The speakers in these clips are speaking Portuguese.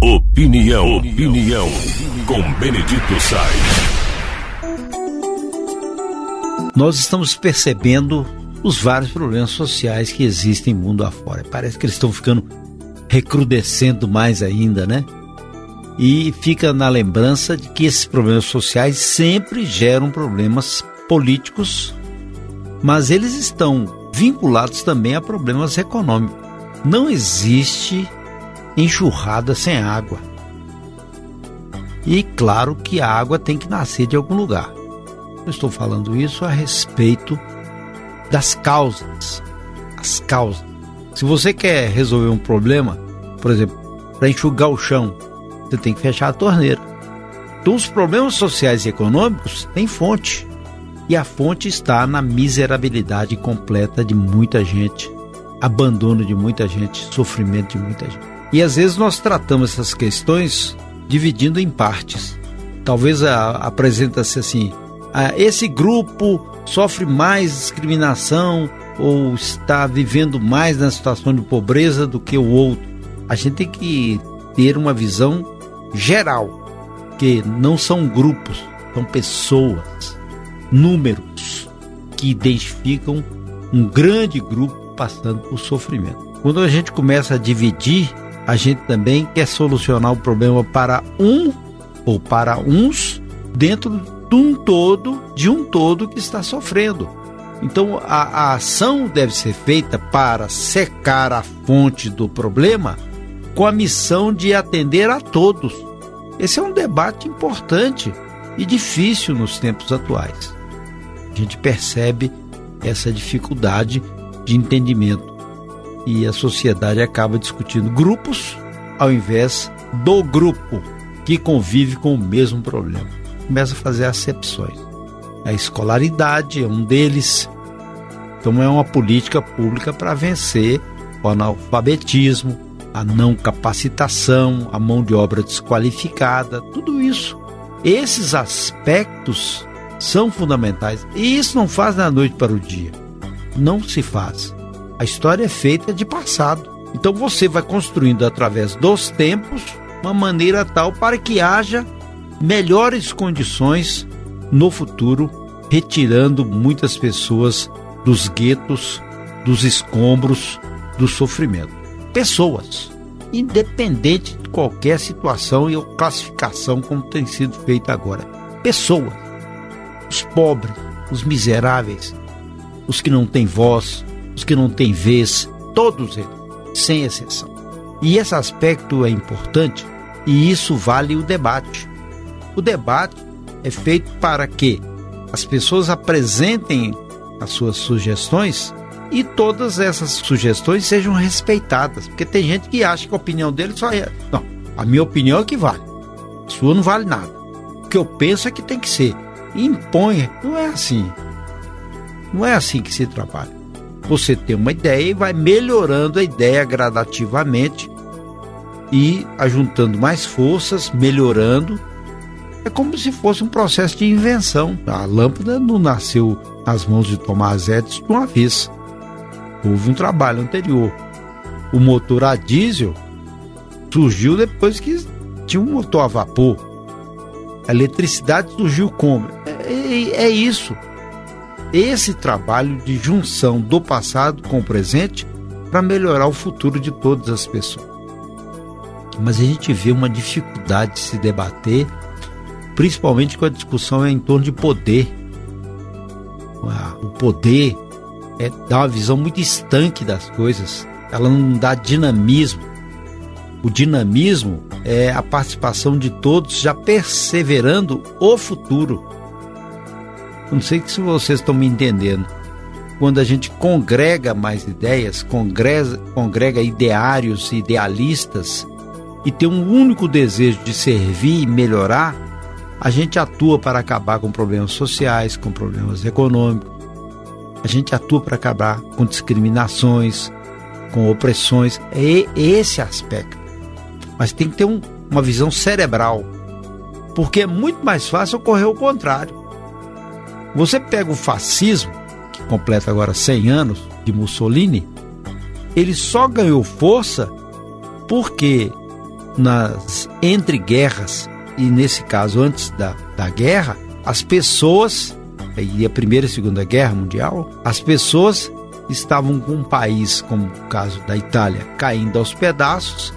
Opinião, opinião, com Benedito Sainz. Nós estamos percebendo os vários problemas sociais que existem mundo afora. Parece que eles estão ficando recrudescendo mais ainda, né? E fica na lembrança de que esses problemas sociais sempre geram problemas políticos, mas eles estão vinculados também a problemas econômicos. Não existe enxurrada sem água. E claro que a água tem que nascer de algum lugar. Eu estou falando isso a respeito das causas. As causas. Se você quer resolver um problema, por exemplo, para enxugar o chão, você tem que fechar a torneira. Então, os problemas sociais e econômicos têm fonte. E a fonte está na miserabilidade completa de muita gente, abandono de muita gente, sofrimento de muita gente. E às vezes nós tratamos essas questões dividindo em partes. Talvez apresenta-se assim: ah, esse grupo sofre mais discriminação ou está vivendo mais na situação de pobreza do que o outro. A gente tem que ter uma visão geral, que não são grupos, são pessoas, números que identificam um grande grupo passando por sofrimento. Quando a gente começa a dividir, a gente também quer solucionar o problema para um ou para uns dentro de um todo, de um todo que está sofrendo. Então a, a ação deve ser feita para secar a fonte do problema com a missão de atender a todos. Esse é um debate importante e difícil nos tempos atuais. A gente percebe essa dificuldade de entendimento e a sociedade acaba discutindo grupos ao invés do grupo que convive com o mesmo problema começa a fazer acepções. A escolaridade é um deles. Então é uma política pública para vencer o analfabetismo, a não capacitação, a mão de obra desqualificada, tudo isso. Esses aspectos são fundamentais. E isso não faz da noite para o dia. Não se faz. A história é feita de passado. Então você vai construindo através dos tempos uma maneira tal para que haja melhores condições no futuro, retirando muitas pessoas dos guetos, dos escombros, do sofrimento. Pessoas, independente de qualquer situação e classificação como tem sido feita agora. Pessoas, os pobres, os miseráveis, os que não têm voz, os que não têm vez, todos eles, sem exceção. E esse aspecto é importante e isso vale o debate. O debate é feito para que as pessoas apresentem as suas sugestões e todas essas sugestões sejam respeitadas. Porque tem gente que acha que a opinião dele só é. Não, a minha opinião é que vale. A sua não vale nada. O que eu penso é que tem que ser. E impõe. Não é assim. Não é assim que se trabalha. Você tem uma ideia e vai melhorando a ideia gradativamente e ajuntando mais forças, melhorando é como se fosse um processo de invenção. A lâmpada não nasceu nas mãos de Tomás Edison de uma vez. Houve um trabalho anterior. O motor a diesel surgiu depois que tinha um motor a vapor. A eletricidade surgiu como? É, é, é isso. Esse trabalho de junção do passado com o presente para melhorar o futuro de todas as pessoas. Mas a gente vê uma dificuldade de se debater principalmente quando a discussão é em torno de poder. Ah, o poder é, dá uma visão muito estanque das coisas, ela não dá dinamismo. O dinamismo é a participação de todos já perseverando o futuro. Não sei se vocês estão me entendendo. Quando a gente congrega mais ideias, congrega, congrega ideários, idealistas e tem um único desejo de servir e melhorar, a gente atua para acabar com problemas sociais, com problemas econômicos. A gente atua para acabar com discriminações, com opressões. É esse aspecto. Mas tem que ter um, uma visão cerebral. Porque é muito mais fácil ocorrer o contrário. Você pega o fascismo, que completa agora 100 anos, de Mussolini, ele só ganhou força porque nas entre guerras e nesse caso antes da, da guerra, as pessoas e a primeira e segunda guerra mundial, as pessoas estavam com um país, como o caso da Itália, caindo aos pedaços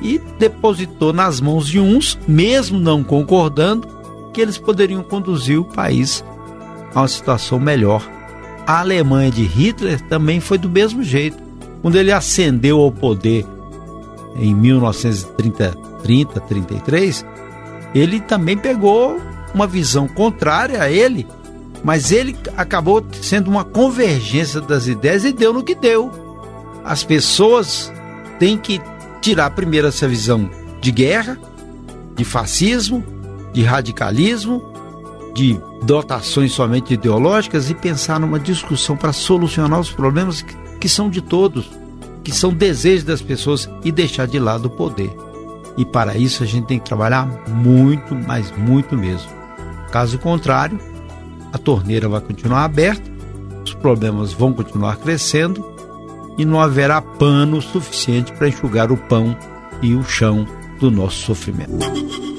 e depositou nas mãos de uns, mesmo não concordando, que eles poderiam conduzir o país a uma situação melhor. A Alemanha de Hitler também foi do mesmo jeito. Quando ele ascendeu ao poder em 1930, 30, 33, ele também pegou uma visão contrária a ele, mas ele acabou sendo uma convergência das ideias e deu no que deu. As pessoas têm que tirar primeiro essa visão de guerra, de fascismo, de radicalismo, de dotações somente ideológicas e pensar numa discussão para solucionar os problemas que, que são de todos, que são desejos das pessoas e deixar de lado o poder. E para isso a gente tem que trabalhar muito, mas muito mesmo. Caso contrário, a torneira vai continuar aberta, os problemas vão continuar crescendo e não haverá pano suficiente para enxugar o pão e o chão do nosso sofrimento.